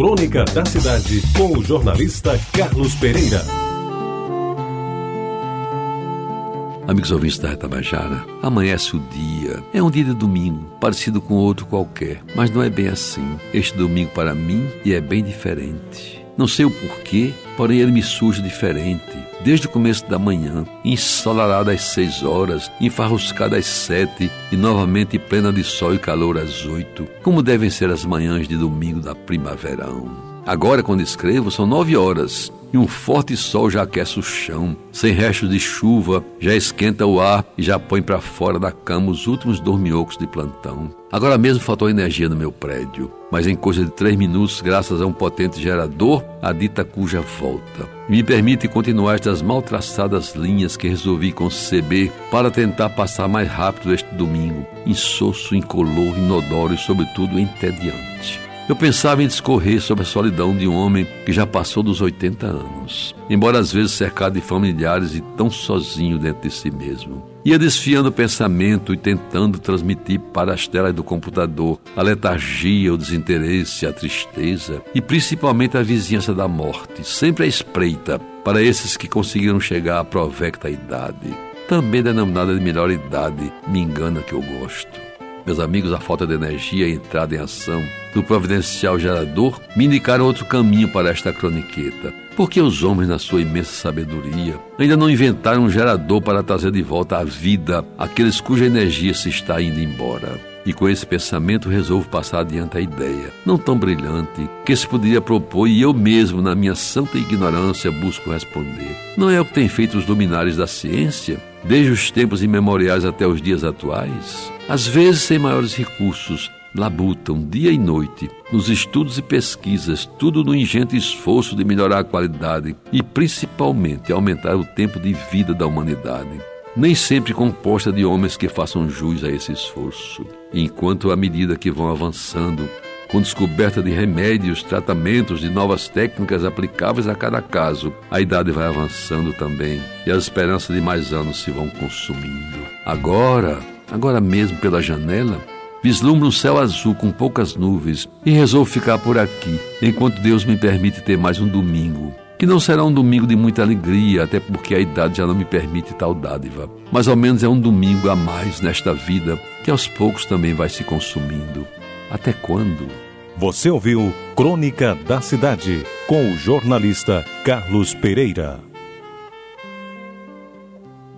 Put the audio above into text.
Crônica da Cidade, com o jornalista Carlos Pereira. Amigos ouvintes da Retabajara, amanhece o dia. É um dia de domingo, parecido com outro qualquer, mas não é bem assim. Este domingo para mim é bem diferente. Não sei o porquê, porém ele me surge diferente. Desde o começo da manhã, ensolarada às seis horas, enfarruscada às sete e novamente plena de sol e calor às oito, como devem ser as manhãs de domingo da primaverão. Agora, quando escrevo, são nove horas e um forte sol já aquece o chão. Sem restos de chuva, já esquenta o ar e já põe para fora da cama os últimos dorminhocos de plantão. Agora mesmo faltou energia no meu prédio, mas em coisa de três minutos, graças a um potente gerador, a dita cuja volta. Me permite continuar estas mal traçadas linhas que resolvi conceber para tentar passar mais rápido este domingo, insosso, incolor, inodoro e, sobretudo, entediante. Eu pensava em discorrer sobre a solidão de um homem que já passou dos 80 anos, embora às vezes cercado de familiares e tão sozinho dentro de si mesmo. Ia desfiando o pensamento e tentando transmitir para as telas do computador a letargia, o desinteresse, a tristeza e principalmente a vizinhança da morte, sempre à espreita para esses que conseguiram chegar à provecta idade. Também denominada de melhor idade, me engana que eu gosto. Meus amigos, a falta de energia e entrada em ação do providencial gerador me indicaram outro caminho para esta croniqueta. Porque os homens, na sua imensa sabedoria, ainda não inventaram um gerador para trazer de volta à vida aqueles cuja energia se está indo embora. E com esse pensamento resolvo passar adiante a ideia, não tão brilhante, que se poderia propor e eu mesmo, na minha santa ignorância, busco responder. Não é o que têm feito os luminares da ciência, desde os tempos imemoriais até os dias atuais? Às vezes sem maiores recursos, labutam dia e noite nos estudos e pesquisas, tudo no ingente esforço de melhorar a qualidade e principalmente aumentar o tempo de vida da humanidade nem sempre composta de homens que façam jus a esse esforço. Enquanto, à medida que vão avançando, com descoberta de remédios, tratamentos, de novas técnicas aplicáveis a cada caso, a idade vai avançando também e as esperanças de mais anos se vão consumindo. Agora, agora mesmo pela janela, vislumbro um céu azul com poucas nuvens e resolvo ficar por aqui, enquanto Deus me permite ter mais um domingo que não será um domingo de muita alegria, até porque a idade já não me permite tal dádiva. Mas ao menos é um domingo a mais nesta vida que aos poucos também vai se consumindo. Até quando? Você ouviu Crônica da Cidade com o jornalista Carlos Pereira.